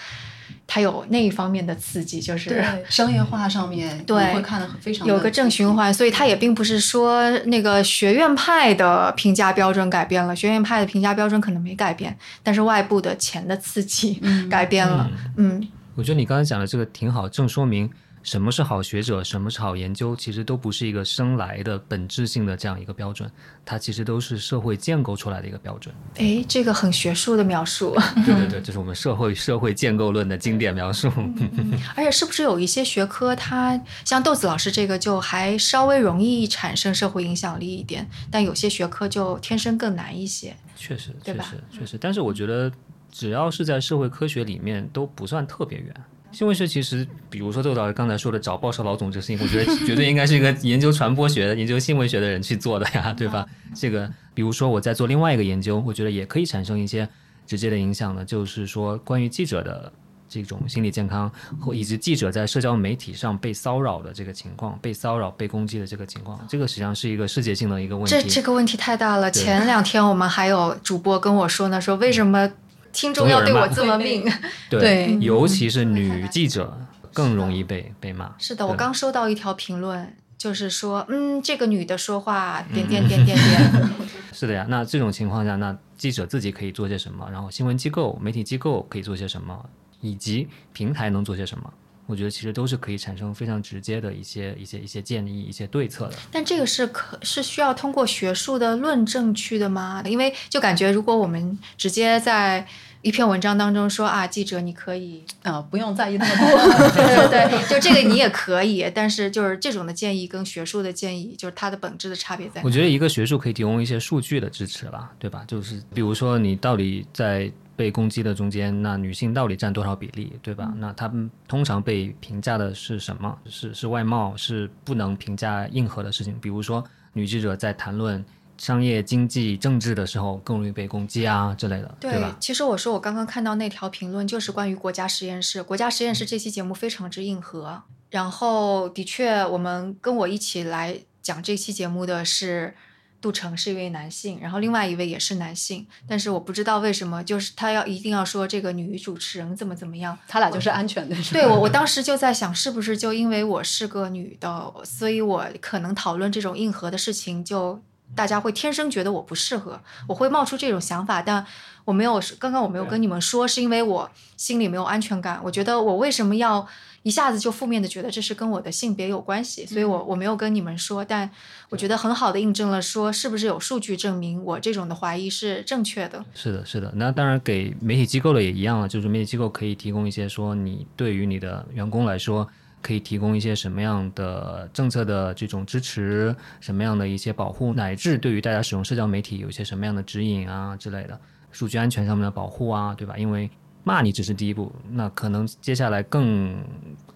它有那一方面的刺激，就是商业化上面对会看的非常有个正循环，所以它也并不是说那个学院派的评价标准改变了，学院派的评价标准可能没改变，但是外部的钱的刺激改变了。嗯，我觉得你刚才讲的这个挺好，正说明什么是好学者，什么是好研究，其实都不是一个生来的本质性的这样一个标准，它其实都是社会建构出来的一个标准。哎，这个很学术的描述。对对对，这是我们社会社会建构论的经典描述。而且是不是有一些学科，它像豆子老师这个就还稍微容易产生社会影响力一点，但有些学科就天生更难一些。确实，确实，确实。但是我觉得，只要是在社会科学里面，都不算特别远。新闻学其实，比如说窦导刚才说的找报社老总这个事情，我觉得绝对应该是一个研究传播学的、研究新闻学的人去做的呀，对吧？这个，比如说我在做另外一个研究，我觉得也可以产生一些直接的影响呢，就是说关于记者的这种心理健康，或以及记者在社交媒体上被骚扰的这个情况、被骚扰、被攻击的这个情况，这个实际上是一个世界性的一个问题。这这个问题太大了。前两天我们还有主播跟我说呢，说为什么听众要对我这么命？对，对尤其是女记者更容易被被骂。是的，我刚收到一条评论，就是说，嗯，这个女的说话点点点点点，是的呀，那这种情况下，那记者自己可以做些什么？然后新闻机构、媒体机构可以做些什么？以及平台能做些什么？我觉得其实都是可以产生非常直接的一些一些一些建议、一些对策的。但这个是可是需要通过学术的论证去的吗？因为就感觉如果我们直接在一篇文章当中说啊，记者你可以，啊、不用在意那么多。对对对，就这个你也可以，但是就是这种的建议跟学术的建议，就是它的本质的差别在哪我？觉得一个学术可以提供一些数据的支持吧，对吧？就是比如说你到底在被攻击的中间，那女性到底占多少比例，对吧？那她们通常被评价的是什么？是是外貌，是不能评价硬核的事情，比如说女记者在谈论商业、经济、政治的时候更容易被攻击啊之类的，对吧？其实我说我刚刚看到那条评论，就是关于国家实验室。国家实验室这期节目非常之硬核，然后的确，我们跟我一起来讲这期节目的是杜成，是一位男性，然后另外一位也是男性，但是我不知道为什么，就是他要一定要说这个女主持人怎么怎么样。他俩就是安全的，是吧对我，我当时就在想，是不是就因为我是个女的，所以我可能讨论这种硬核的事情，就大家会天生觉得我不适合，我会冒出这种想法，但我没有，刚刚我没有跟你们说，是因为我心里没有安全感，我觉得我为什么要一下子就负面的觉得这是跟我的性别有关系，所以我我没有跟你们说，但我觉得很好的印证了说是不是有数据证明我这种的怀疑是正确的。是的，是的。那当然，给媒体机构的也一样了，就是媒体机构可以提供一些说，你对于你的员工来说，可以提供一些什么样的政策的这种支持，什么样的一些保护，乃至对于大家使用社交媒体有一些什么样的指引啊之类的，数据安全上面的保护啊，对吧？因为骂你只是第一步，那可能接下来更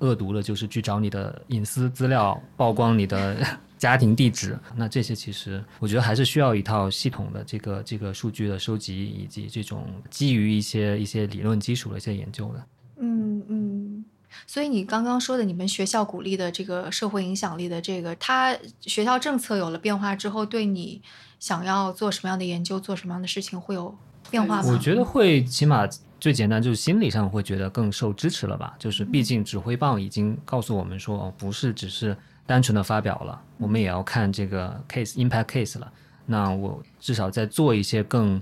恶毒的就是去找你的隐私资料，曝光你的 家庭地址。那这些其实我觉得还是需要一套系统的这个这个数据的收集，以及这种基于一些一些理论基础的一些研究的。嗯嗯，所以你刚刚说的，你们学校鼓励的这个社会影响力的这个，它学校政策有了变化之后，对你想要做什么样的研究、做什么样的事情会有变化吗？我觉得会，起码最简单就是心理上会觉得更受支持了吧。就是毕竟指挥棒已经告诉我们说，哦，不是只是单纯的发表了，我们也要看这个 case impact case 了。那我至少在做一些更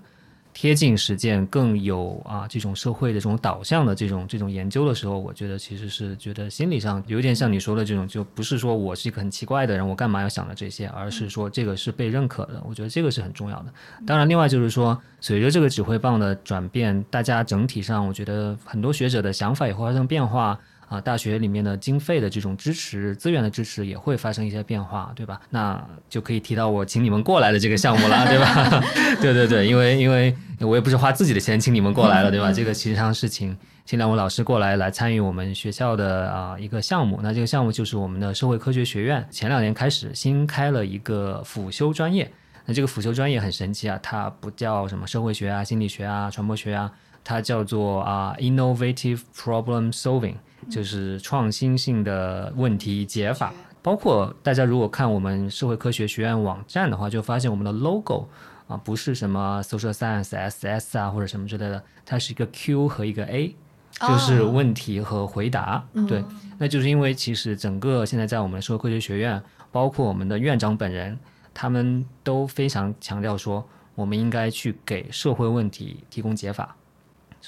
贴近实践、更有啊这种社会的这种导向的这种这种研究的时候，我觉得其实是觉得心理上有点像你说的这种，就不是说我是一个很奇怪的人，我干嘛要想着这些，而是说这个是被认可的。我觉得这个是很重要的。当然，另外就是说，随着这个指挥棒的转变，大家整体上，我觉得很多学者的想法也会发生变化。啊，大学里面的经费的这种支持、资源的支持也会发生一些变化，对吧？那就可以提到我请你们过来的这个项目了，对吧？对对对，因为因为我也不是花自己的钱请你们过来了，对吧？这个其实上是请请两位老师过来来参与我们学校的啊、一个项目。那这个项目就是我们的社会科学学院前两年开始新开了一个辅修专业。那这个辅修专业很神奇啊，它不叫什么社会学啊、心理学啊、传播学啊，它叫做啊、innovative problem solving，就是创新性的问题解法。包括大家如果看我们社会科学学院网站的话，就发现我们的 logo 啊不是什么 social science SS 啊或者什么之类的，它是一个 Q 和一个 A，就是哦问题和回答。对，那就是因为其实整个现在在我们社会科学学院，包括我们的院长本人，他们都非常强调说，我们应该去给社会问题提供解法。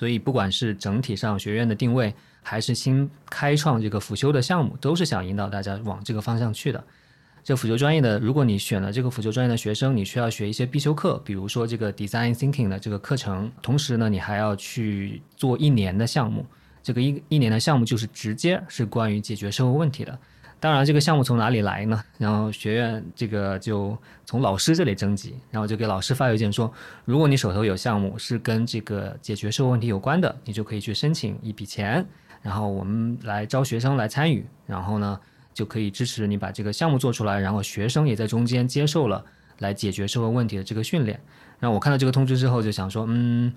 所以不管是整体上学院的定位，还是新开创这个辅修的项目，都是想引导大家往这个方向去的。这辅修专业的，如果你选了这个辅修专业的学生，你需要学一些必修课，比如说这个 Design Thinking 的这个课程，同时呢，你还要去做一年的项目。这个一一年的项目就是直接是关于解决社会问题的。当然，这个项目从哪里来呢？然后学院这个就从老师这里征集，然后就给老师发邮件说，如果你手头有项目是跟这个解决社会问题有关的，你就可以去申请一笔钱，然后我们来招学生来参与，然后呢就可以支持你把这个项目做出来，然后学生也在中间接受了来解决社会问题的这个训练。然后我看到这个通知之后就想说，嗯。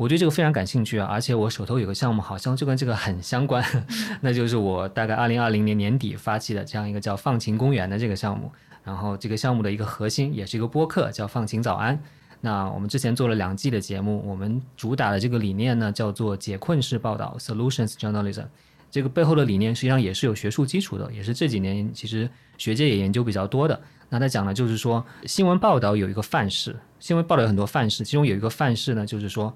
我对这个非常感兴趣啊，而且我手头有个项目，好像就跟这个很相关，那就是我大概二零二零年年底发起的这样一个叫“放晴公园”的这个项目。然后这个项目的一个核心也是一个播客，叫“放晴早安”。那我们之前做了两季的节目，我们主打的这个理念呢，叫做解困式报道 （Solutions Journalism）。这个背后的理念实际上也是有学术基础的，也是这几年其实学界也研究比较多的。那他讲的就是说，新闻报道有一个范式，新闻报道有很多范式，其中有一个范式呢，就是说。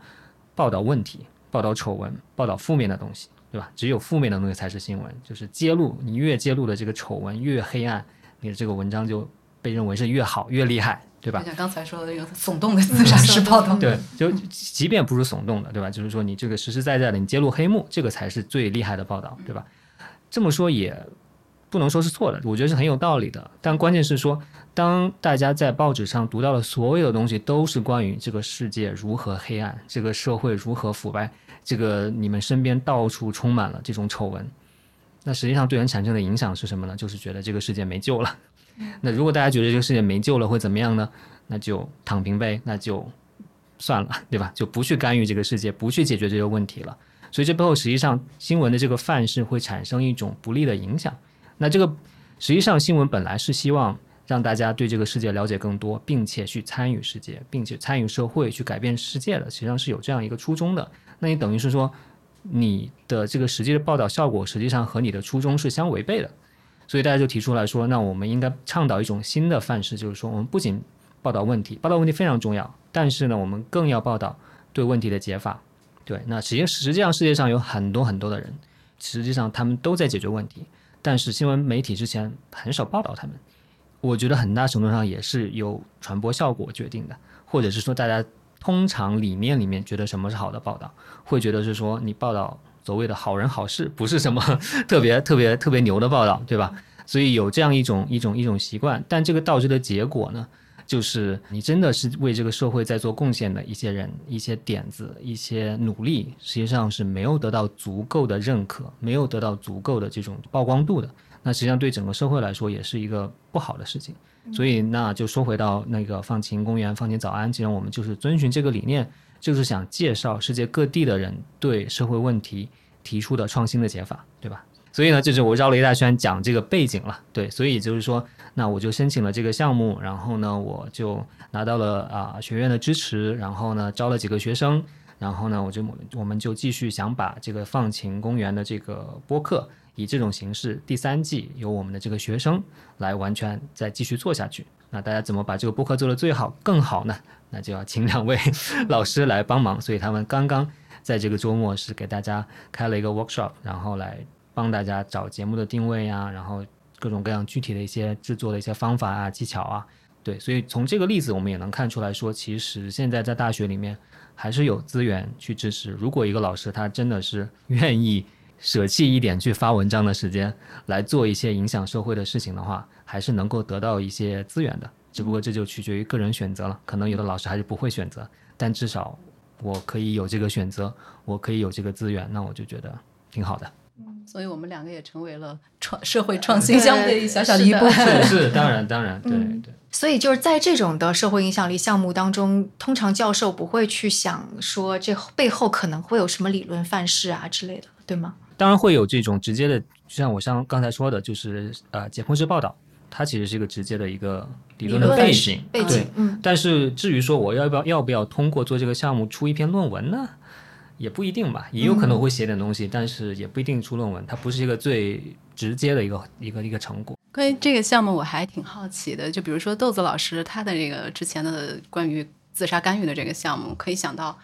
报道问题，报道丑闻，报道负面的东西，对吧？只有负面的东西才是新闻，就是揭露你越揭露的这个丑闻越黑暗，你的这个文章就被认为是越好越厉害，对吧？像刚才说的那个耸动的自杀式报道，对，就即便不是耸动的，对吧？就是说你这个实实在在的你揭露黑幕，这个才是最厉害的报道，对吧？这么说也不能说是错的，我觉得是很有道理的。但关键是说。当大家在报纸上读到的所有的东西都是关于这个世界如何黑暗，这个社会如何腐败，这个你们身边到处充满了这种丑闻，那实际上对人产生的影响是什么呢？就是觉得这个世界没救了。那如果大家觉得这个世界没救了，会怎么样呢？那就躺平呗，那就算了，对吧？就不去干预这个世界，不去解决这些问题了。所以这背后实际上新闻的这个范式会产生一种不利的影响。那这个实际上新闻本来是希望。让大家对这个世界了解更多，并且去参与世界，并且参与社会，去改变世界的，实际上是有这样一个初衷的。那你等于是说，你的这个实际的报道效果，实际上和你的初衷是相违背的。所以大家就提出来说，那我们应该倡导一种新的范式，就是说，我们不仅报道问题，报道问题非常重要，但是呢，我们更要报道对问题的解法。对，那实际实际上世界上有很多很多的人，实际上他们都在解决问题，但是新闻媒体之前很少报道他们。我觉得很大程度上也是由传播效果决定的，或者是说大家通常理念里面觉得什么是好的报道，会觉得是说你报道所谓的好人好事，不是什么 特别特别特别牛的报道，对吧？所以有这样一种一种一种习惯，但这个导致的结果呢，就是你真的是为这个社会在做贡献的一些人、一些点子、一些努力，实际上是没有得到足够的认可，没有得到足够的这种曝光度的。那实际上对整个社会来说也是一个不好的事情，所以那就说回到那个放晴公园、放晴早安，既然我们就是遵循这个理念，就是想介绍世界各地的人对社会问题提出的创新的解法，对吧？所以呢，就是我绕了一大圈讲这个背景了，对，所以就是说，那我就申请了这个项目，然后呢，我就拿到了啊学院的支持，然后呢招了几个学生，然后呢，我就我们就继续想把这个放晴公园的这个播客。以这种形式，第三季由我们的这个学生来完全再继续做下去。那大家怎么把这个播客做得最好、更好呢？那就要请两位 老师来帮忙。所以他们刚刚在这个周末是给大家开了一个 workshop，然后来帮大家找节目的定位啊，然后各种各样具体的一些制作的一些方法啊、技巧啊。对，所以从这个例子我们也能看出来说，其实现在在大学里面还是有资源去支持。如果一个老师他真的是愿意。舍弃一点去发文章的时间来做一些影响社会的事情的话，还是能够得到一些资源的。只不过这就取决于个人选择了。可能有的老师还是不会选择，但至少我可以有这个选择，我可以有这个资源，那我就觉得挺好的。嗯，所以我们两个也成为了创社会创新项目的小小的一部分。是，当然，当然，对对。所以就是在这种的社会影响力项目当中，通常教授不会去想说这背后可能会有什么理论范式啊之类的，对吗？当然会有这种直接的，就像我像刚才说的，就是呃解剖式报道，它其实是一个直接的一个理论的背景，背景。嗯。但是至于说我要不要要不要通过做这个项目出一篇论文呢，也不一定吧，也有可能会写点东西，但是也不一定出论文，它不是一个最直接的一个 一个一个成果。关于这个项目，我还挺好奇的，就比如说豆子老师他的这个之前的关于自杀干预的这个项目，可以想到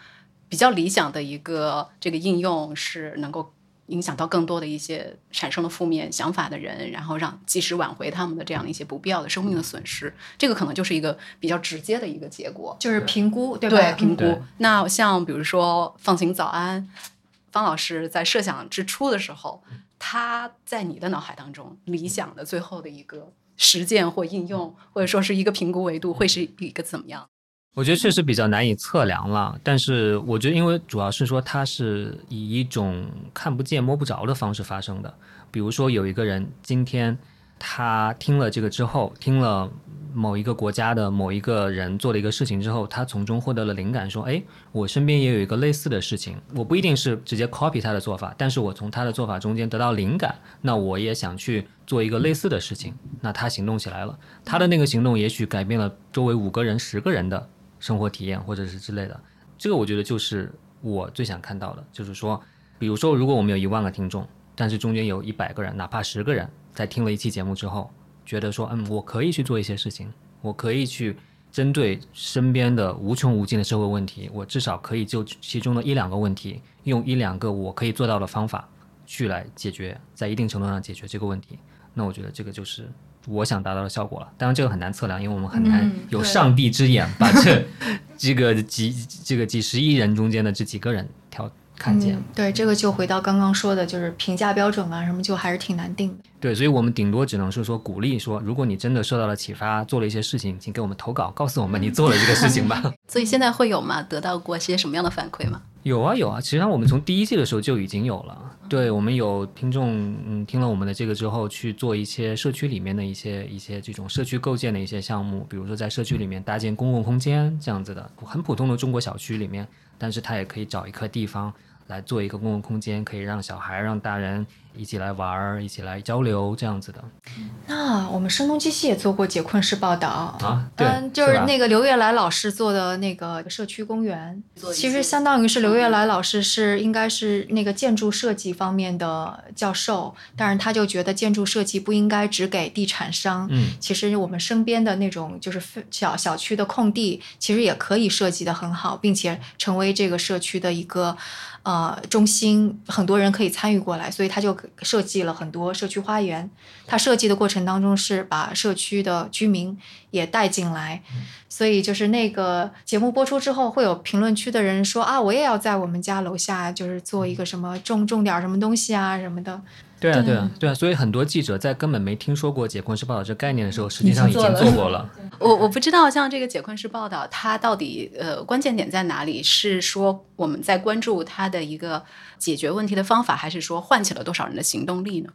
比较理想的一个这个应用是能够。影响到更多的一些产生了负面想法的人，然后让及时挽回他们的这样的一些不必要的生命的损失，这个可能就是一个比较直接的一个结果，就是评估，对吧？对评估。那像比如说放晴早安，方老师在设想之初的时候，他在你的脑海当中理想的最后的一个实践或应用，或者说是一个评估维度，会是一个怎么样？我觉得确实比较难以测量了，但是我觉得，因为主要是说它是以一种看不见摸不着的方式发生的。比如说，有一个人今天他听了这个之后，听了某一个国家的某一个人做了一个事情之后，他从中获得了灵感，说：“哎，我身边也有一个类似的事情，我不一定是直接 copy 他的做法，但是我从他的做法中间得到灵感，那我也想去做一个类似的事情。那他行动起来了，他的那个行动也许改变了周围五个人、十个人的。”生活体验或者是之类的，这个我觉得就是我最想看到的，就是说，比如说，如果我们有一万个听众，但是中间有一百个人，哪怕十个人，在听了一期节目之后，觉得说，嗯，我可以去做一些事情，我可以去针对身边的无穷无尽的社会问题，我至少可以就其中的一两个问题，用一两个我可以做到的方法去来解决，在一定程度上解决这个问题，那我觉得这个就是。我想达到的效果了，当然这个很难测量，因为我们很难有上帝之眼把这这个几这个几十亿人中间的这几个人挑看见。对，这个就回到刚刚说的，就是评价标准啊什么，就还是挺难定的。对，所以我们顶多只能是说鼓励说，如果你真的受到了启发，做了一些事情，请给我们投稿，告诉我们你做了这个事情吧。所以现在会有吗？得到过些什么样的反馈吗？有啊有啊，其实我们从第一季的时候就已经有了。对我们有听众，嗯，听了我们的这个之后，去做一些社区里面的一些一些这种社区构建的一些项目，比如说在社区里面搭建公共空间这样子的，很普通的中国小区里面，但是他也可以找一块地方来做一个公共空间，可以让小孩、让大人。一起来玩儿，一起来交流，这样子的。那我们声东击西也做过解困式报道啊，嗯，就是那个刘月来老师做的那个社区公园，其实相当于是刘月来老师是应该是那个建筑设计方面的教授，但是他就觉得建筑设计不应该只给地产商，嗯，其实我们身边的那种就是小小区的空地，其实也可以设计的很好，并且成为这个社区的一个。呃，中心很多人可以参与过来，所以他就设计了很多社区花园。他设计的过程当中是把社区的居民也带进来，所以就是那个节目播出之后，会有评论区的人说啊，我也要在我们家楼下就是做一个什么种种点什么东西啊什么的。对啊，对啊，对啊，所以很多记者在根本没听说过解困式报道这概念的时候，实际上已经做过了。我我不知道，像这个解困式报道，它到底呃关键点在哪里？是说我们在关注它的一个解决问题的方法，还是说唤起了多少人的行动力呢？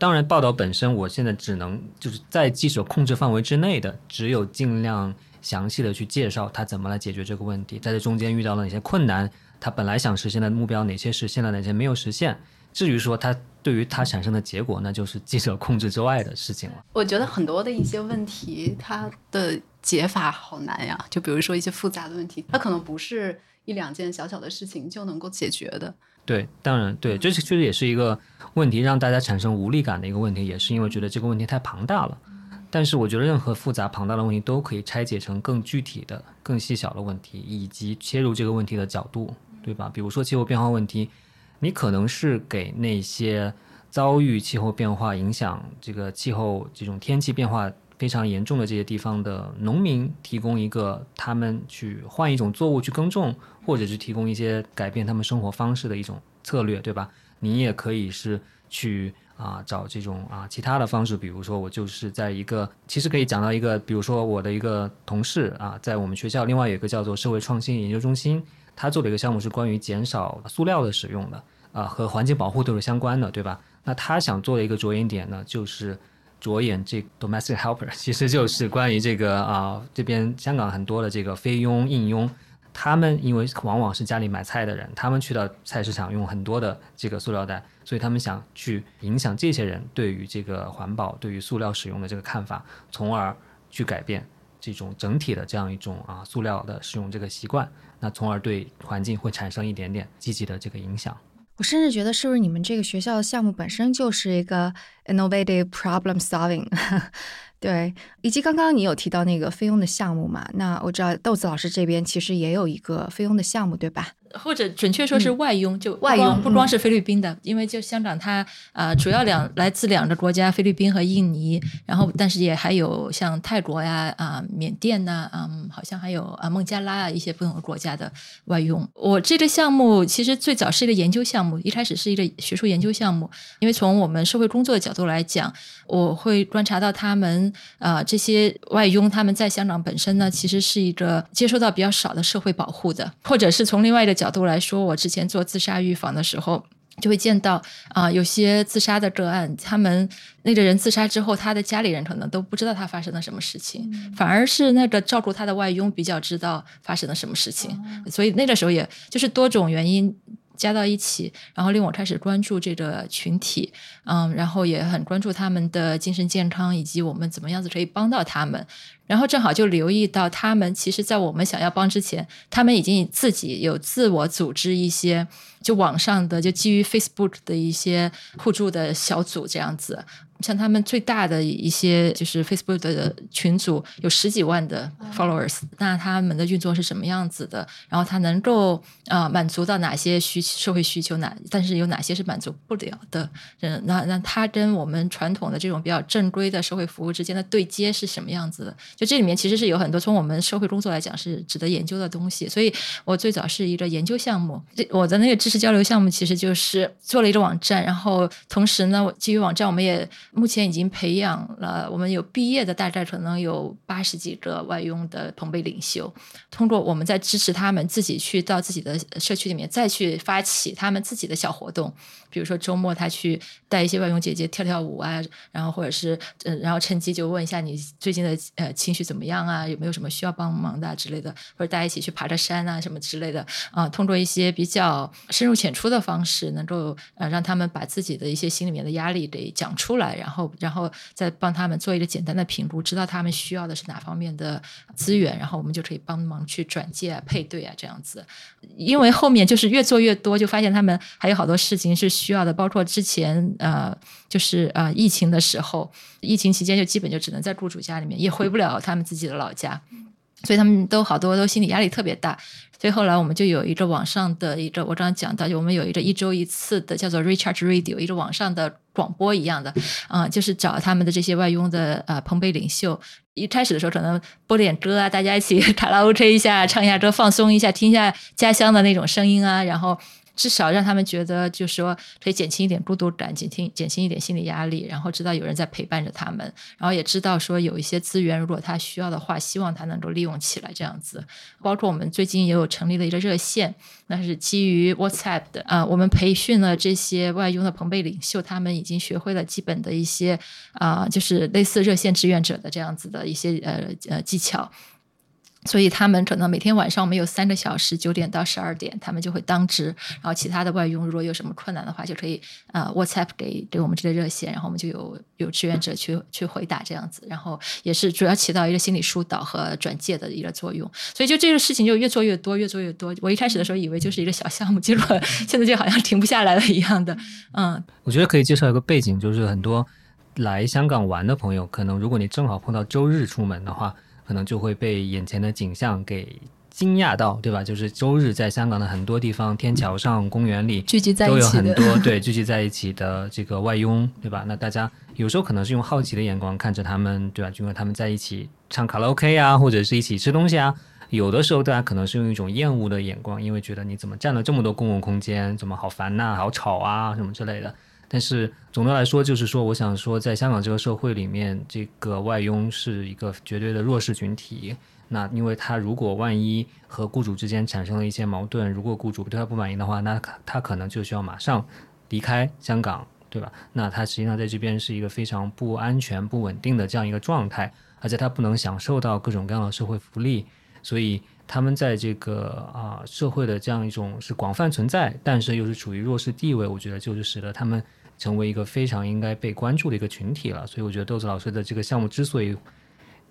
当然，报道本身，我现在只能就是在记者控制范围之内的，只有尽量详细的去介绍他怎么来解决这个问题，在这中间遇到了哪些困难，他本来想实现的目标哪些实现了，哪些没有实现。至于说它对于它产生的结果，那就是记者控制之外的事情了。我觉得很多的一些问题，它的解法好难呀。就比如说一些复杂的问题，它可能不是一两件小小的事情就能够解决的。对，当然对，这是确实也是一个问题，让大家产生无力感的一个问题，也是因为觉得这个问题太庞大了。但是我觉得任何复杂庞大的问题都可以拆解成更具体的、更细小的问题，以及切入这个问题的角度，对吧？比如说气候变化问题。你可能是给那些遭遇气候变化影响、这个气候这种天气变化非常严重的这些地方的农民提供一个他们去换一种作物去耕种，或者是提供一些改变他们生活方式的一种策略，对吧？你也可以是去啊找这种啊其他的方式，比如说我就是在一个其实可以讲到一个，比如说我的一个同事啊，在我们学校另外有一个叫做社会创新研究中心。他做的一个项目是关于减少塑料的使用的，啊，和环境保护都是相关的，对吧？那他想做的一个着眼点呢，就是着眼这 domestic helper，其实就是关于这个啊，这边香港很多的这个非佣、应佣，他们因为往往是家里买菜的人，他们去到菜市场用很多的这个塑料袋，所以他们想去影响这些人对于这个环保、对于塑料使用的这个看法，从而去改变。这种整体的这样一种啊塑料的使用这个习惯，那从而对环境会产生一点点积极的这个影响。我甚至觉得，是不是你们这个学校的项目本身就是一个 innovative problem solving？对，以及刚刚你有提到那个菲佣的项目嘛？那我知道豆子老师这边其实也有一个菲佣的项目，对吧？或者准确说是外佣，就外佣不光嗯是菲律宾的，因为就香港它呃主要两来自两个国家，菲律宾和印尼，然后但是也还有像泰国呀啊、缅甸呐、嗯，好像还有啊孟加拉啊一些不同的国家的外佣。我这个项目其实最早是一个研究项目，一开始是一个学术研究项目，因为从我们社会工作的角度来讲，我会观察到他们呃这些外佣他们在香港本身呢，其实是一个接受到比较少的社会保护的，或者是从另外一个角度来说，我之前做自杀预防的时候。就会见到啊、有些自杀的个案，他们那个人自杀之后，他的家里人可能都不知道他发生了什么事情，反而是那个照顾他的外佣比较知道发生了什么事情，所以那个时候也就是多种原因加到一起，然后令我开始关注这个群体，嗯，然后也很关注他们的精神健康以及我们怎么样子可以帮到他们。然后正好就留意到，他们其实，在我们想要帮之前，他们已经自己有自我组织一些，就网上的，就基于 Facebook 的一些互助的小组这样子。像他们最大的一些就是 Facebook 的群组有十几万的 followers，、那他们的运作是什么样子的？然后他能够啊、呃满足到哪些需社会需求，哪但是有哪些是满足不了的？嗯，那那他跟我们传统的这种比较正规的社会服务之间的对接是什么样子的？就这里面其实是有很多从我们社会工作来讲是值得研究的东西。所以我最早是一个研究项目，这我的那个知识交流项目其实就是做了一个网站，然后同时呢，基于网站，我们也目前已经培养了，我们有毕业的大概可能有八十几个外佣的同辈领袖，通过我们在支持他们自己去到自己的社区里面再去发起他们自己的小活动，比如说周末他去带一些外佣姐姐跳跳舞啊，然后或者是呃，然后趁机就问一下你最近的呃情绪怎么样啊，有没有什么需要帮忙的、之类的，或者大家一起去爬着山啊什么之类的啊、通过一些比较深入浅出的方式，能够呃让他们把自己的一些心里面的压力给讲出来，然后然后再帮他们做一个简单的评估，知道他们需要的是哪方面的资源，然后我们就可以帮忙去转介啊、配对啊这样子。因为后面就是越做越多，就发现他们还有好多事情是需要的，包括之前呃，就是呃疫情的时候，疫情期间就基本就只能在雇主家里面，也回不了他们自己的老家，所以他们都好多都心理压力特别大。所以后来我们就有一个网上的一个，我刚刚讲到，就我们有一个一周一次的叫做 Recharge Radio，一个网上的广播一样的，啊、就是找他们的这些外佣的呃朋辈领袖。一开始的时候可能播点歌啊，大家一起 卡拉 OK 一下，唱一下歌，放松一下，听一下家乡的那种声音啊，然后至少让他们觉得，就是说可以减轻一点孤独感，减轻减轻一点心理压力，然后知道有人在陪伴着他们，然后也知道说有一些资源，如果他需要的话，希望他能够利用起来，这样子。包括我们最近也有成立了一个热线，那是基于 WhatsApp 的啊、我们培训了这些外佣的朋辈领袖，他们已经学会了基本的一些啊、就是类似热线志愿者的这样子的一些呃呃技巧。所以他们可能每天晚上我们有三个小时，九点到十二点，他们就会当值。然后其他的外佣如果有什么困难的话，就可以呃 WhatsApp 给给我们这个热线，然后我们就有有志愿者去去回答这样子。然后也是主要起到一个心理疏导和转介的一个作用。所以就这个事情就越做越多，越做越多。我一开始的时候以为就是一个小项目，结果 现在就好像停不下来了一样的。嗯，我觉得可以介绍一个背景，就是很多来香港玩的朋友，可能如果你正好碰到周日出门的话，可能就会被眼前的景象给惊讶到，对吧？就是周日在香港的很多地方，天桥上、公园里聚集在一起都有，很多对聚集在一起的这个外佣，对吧？那大家有时候可能是用好奇的眼光看着他们，对吧？就因为他们在一起唱卡拉 OK 啊，或者是一起吃东西啊。有的时候大家可能是用一种厌恶的眼光，因为觉得你怎么占了这么多公共空间，怎么好烦呐、好吵啊，什么之类的。但是总的来说，就是说，我想说，在香港这个社会里面，这个外佣是一个绝对的弱势群体。那因为他如果万一和雇主之间产生了一些矛盾，如果雇主对他不满意的话，那他可能就需要马上离开香港，对吧？那他实际上在这边是一个非常不安全、不稳定的这样一个状态，而且他不能享受到各种各样的社会福利，所以他们在这个啊、社会的这样一种是广泛存在，但是又是处于弱势地位，我觉得就是使得他们成为一个非常应该被关注的一个群体了。所以我觉得豆子老师的这个项目之所以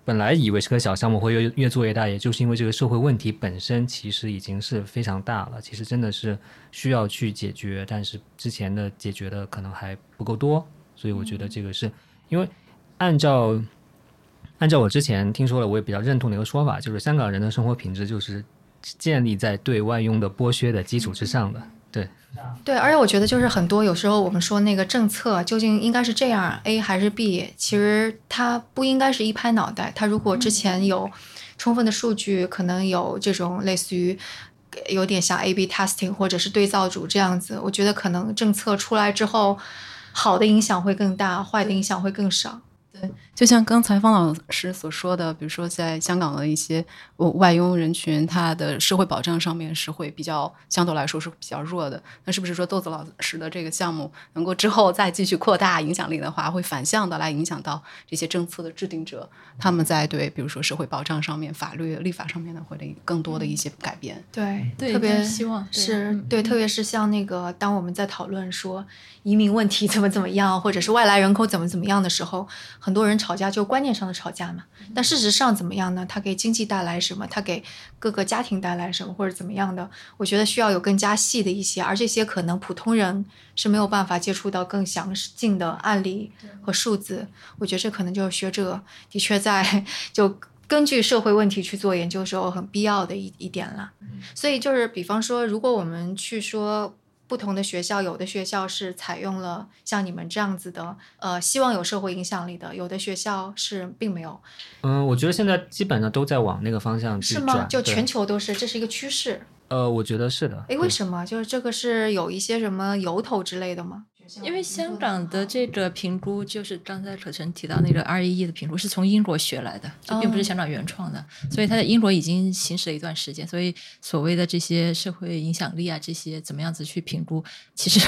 本来以为是个小项目，会越越做越大，也就是因为这个社会问题本身其实已经是非常大了，其实真的是需要去解决，但是之前的解决的可能还不够多，所以我觉得这个是因为按照按照我之前听说了，我也比较认同的一个说法，就是香港人的生活品质就是建立在对外佣的剥削的基础之上的。对，对，而且我觉得就是很多有时候我们说那个政策究竟应该是这样 A 还是 B，其实它不应该是一拍脑袋。它如果之前有充分的数据，可能有这种类似于有点像 A/B testing 或者是对照组这样子，我觉得可能政策出来之后，好的影响会更大，坏的影响会更少。就像刚才方老师所说的，比如说在香港的一些外佣人群，他的社会保障上面是会比较相对来说是比较弱的。那是不是说豆子老师的这个项目能够之后再继续扩大影响力的话，会反向的来影响到这些政策的制定者，他们在对比如说社会保障上面、法律立法上面呢，会的更多的一些改变？对，对，特别希望是对，特别是像那个当我们在讨论说移民问题怎么怎么样，或者是外来人口怎么怎么样的时候，很多人吵架就。观念上的吵架嘛，但事实上怎么样呢？它给经济带来什么？它给各个家庭带来什么，或者怎么样的？我觉得需要有更加细的一些，而这些可能普通人是没有办法接触到更详尽的案例和数字。我觉得这可能就是学者的确在 就根据社会问题去做研究时候很必要的一一点了。所以就是比方说，如果我们去说。不同的学校，有的学校是采用了像你们这样子的，呃，希望有社会影响力的；有的学校是并没有。嗯，我觉得现在基本上都在往那个方向去。是吗？就全球都是，这是一个趋势。呃，我觉得是的。哎，为什么？就是这个是有一些什么由头之类的吗？因为香港的这个评估，就是刚才可成提到那个 REE 的评估，是从英国学来的，这并不是香港原创的，所以它在英国已经行驶了一段时间。所以所谓的这些社会影响力啊，这些怎么样子去评估，其实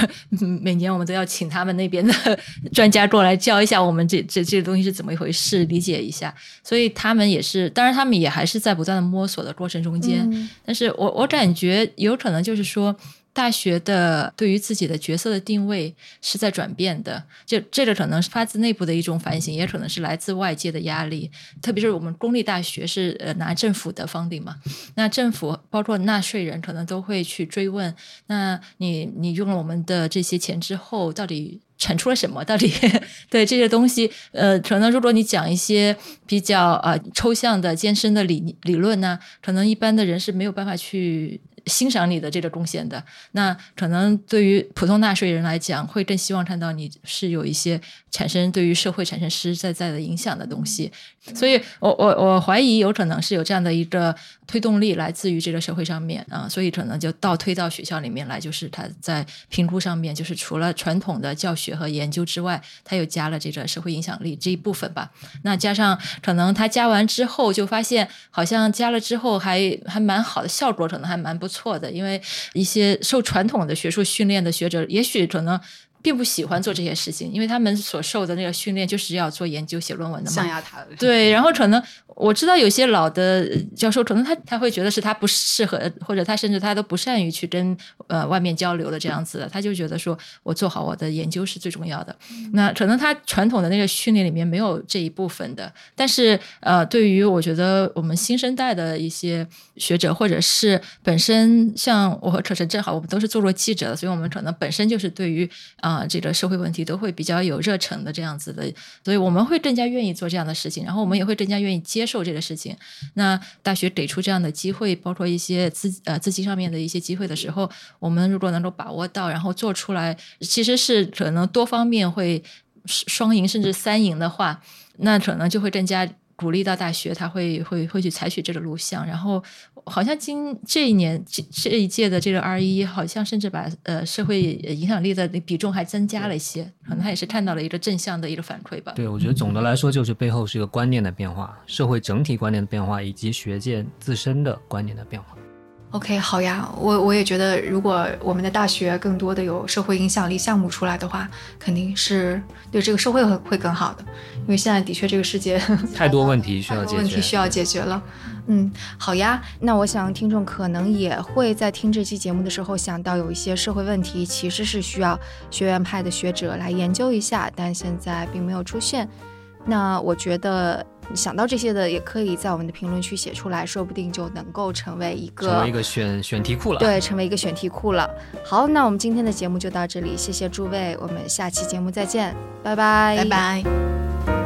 每年我们都要请他们那边的 专家过来教一下我们这这这个东西是怎么一回事，理解一下。所以他们也是，当然他们也还是在不断的摸索的过程中间。但是我我感觉有可能就是说。大学的对于自己的角色的定位是在转变的，就这个可能是发自内部的一种反省，也可能是来自外界的压力。特别是我们公立大学是呃拿政府的房顶嘛，那政府包括纳税人可能都会去追问：那你你用了我们的这些钱之后，到底产出了什么？到底 对这些东西，呃，可能如果你讲一些比较呃抽象的艰深的理理论呢，可能一般的人是没有办法去。欣赏你的这个贡献的，那可能对于普通纳税人来讲，会更希望看到你是有一些产生对于社会产生实实在在的影响的东西。所以，我我我怀疑有可能是有这样的一个推动力来自于这个社会上面啊，所以可能就倒推到学校里面来，就是他在评估上面，就是除了传统的教学和研究之外，他又加了这个社会影响力这一部分吧。那加上可能他加完之后，就发现好像加了之后还还蛮好的效果，可能还蛮不错的，因为一些受传统的学术训练的学者，也许可能。并不喜欢做这些事情，因为他们所受的那个训练就是要做研究、写论文的嘛。象牙塔。对，然后可能我知道有些老的教授，可能他他会觉得是他不适合，或者他甚至他都不善于去跟呃外面交流的这样子的，他就觉得说我做好我的研究是最重要的。那可能他传统的那个训练里面没有这一部分的，但是呃，对于我觉得我们新生代的一些学者，或者是本身像我和可晨正好，我们都是做过记者的，所以我们可能本身就是对于啊。啊，这个社会问题都会比较有热忱的这样子的，所以我们会更加愿意做这样的事情，然后我们也会更加愿意接受这个事情。那大学给出这样的机会，包括一些资呃资金上面的一些机会的时候，我们如果能够把握到，然后做出来，其实是可能多方面会双赢甚至三赢的话，那可能就会更加。鼓励到大学，他会会会去采取这个路向，然后好像今这一年这这一届的这个 R 一，好像甚至把呃社会影响力的比重还增加了一些，可能他也是看到了一个正向的一个反馈吧。对，我觉得总的来说就是背后是一个观念的变化，社会整体观念的变化，以及学界自身的观念的变化。OK，好呀，我我也觉得，如果我们的大学更多的有社会影响力项目出来的话，肯定是对这个社会会会更好的。因为现在的确这个世界 太多问题需要解决，问题需要解决了。嗯，好呀，那我想听众可能也会在听这期节目的时候想到有一些社会问题其实是需要学院派的学者来研究一下，但现在并没有出现。那我觉得想到这些的，也可以在我们的评论区写出来，说不定就能够成为一个成为一个选选题库了。对，成为一个选题库了。好，那我们今天的节目就到这里，谢谢诸位，我们下期节目再见，拜拜，拜拜。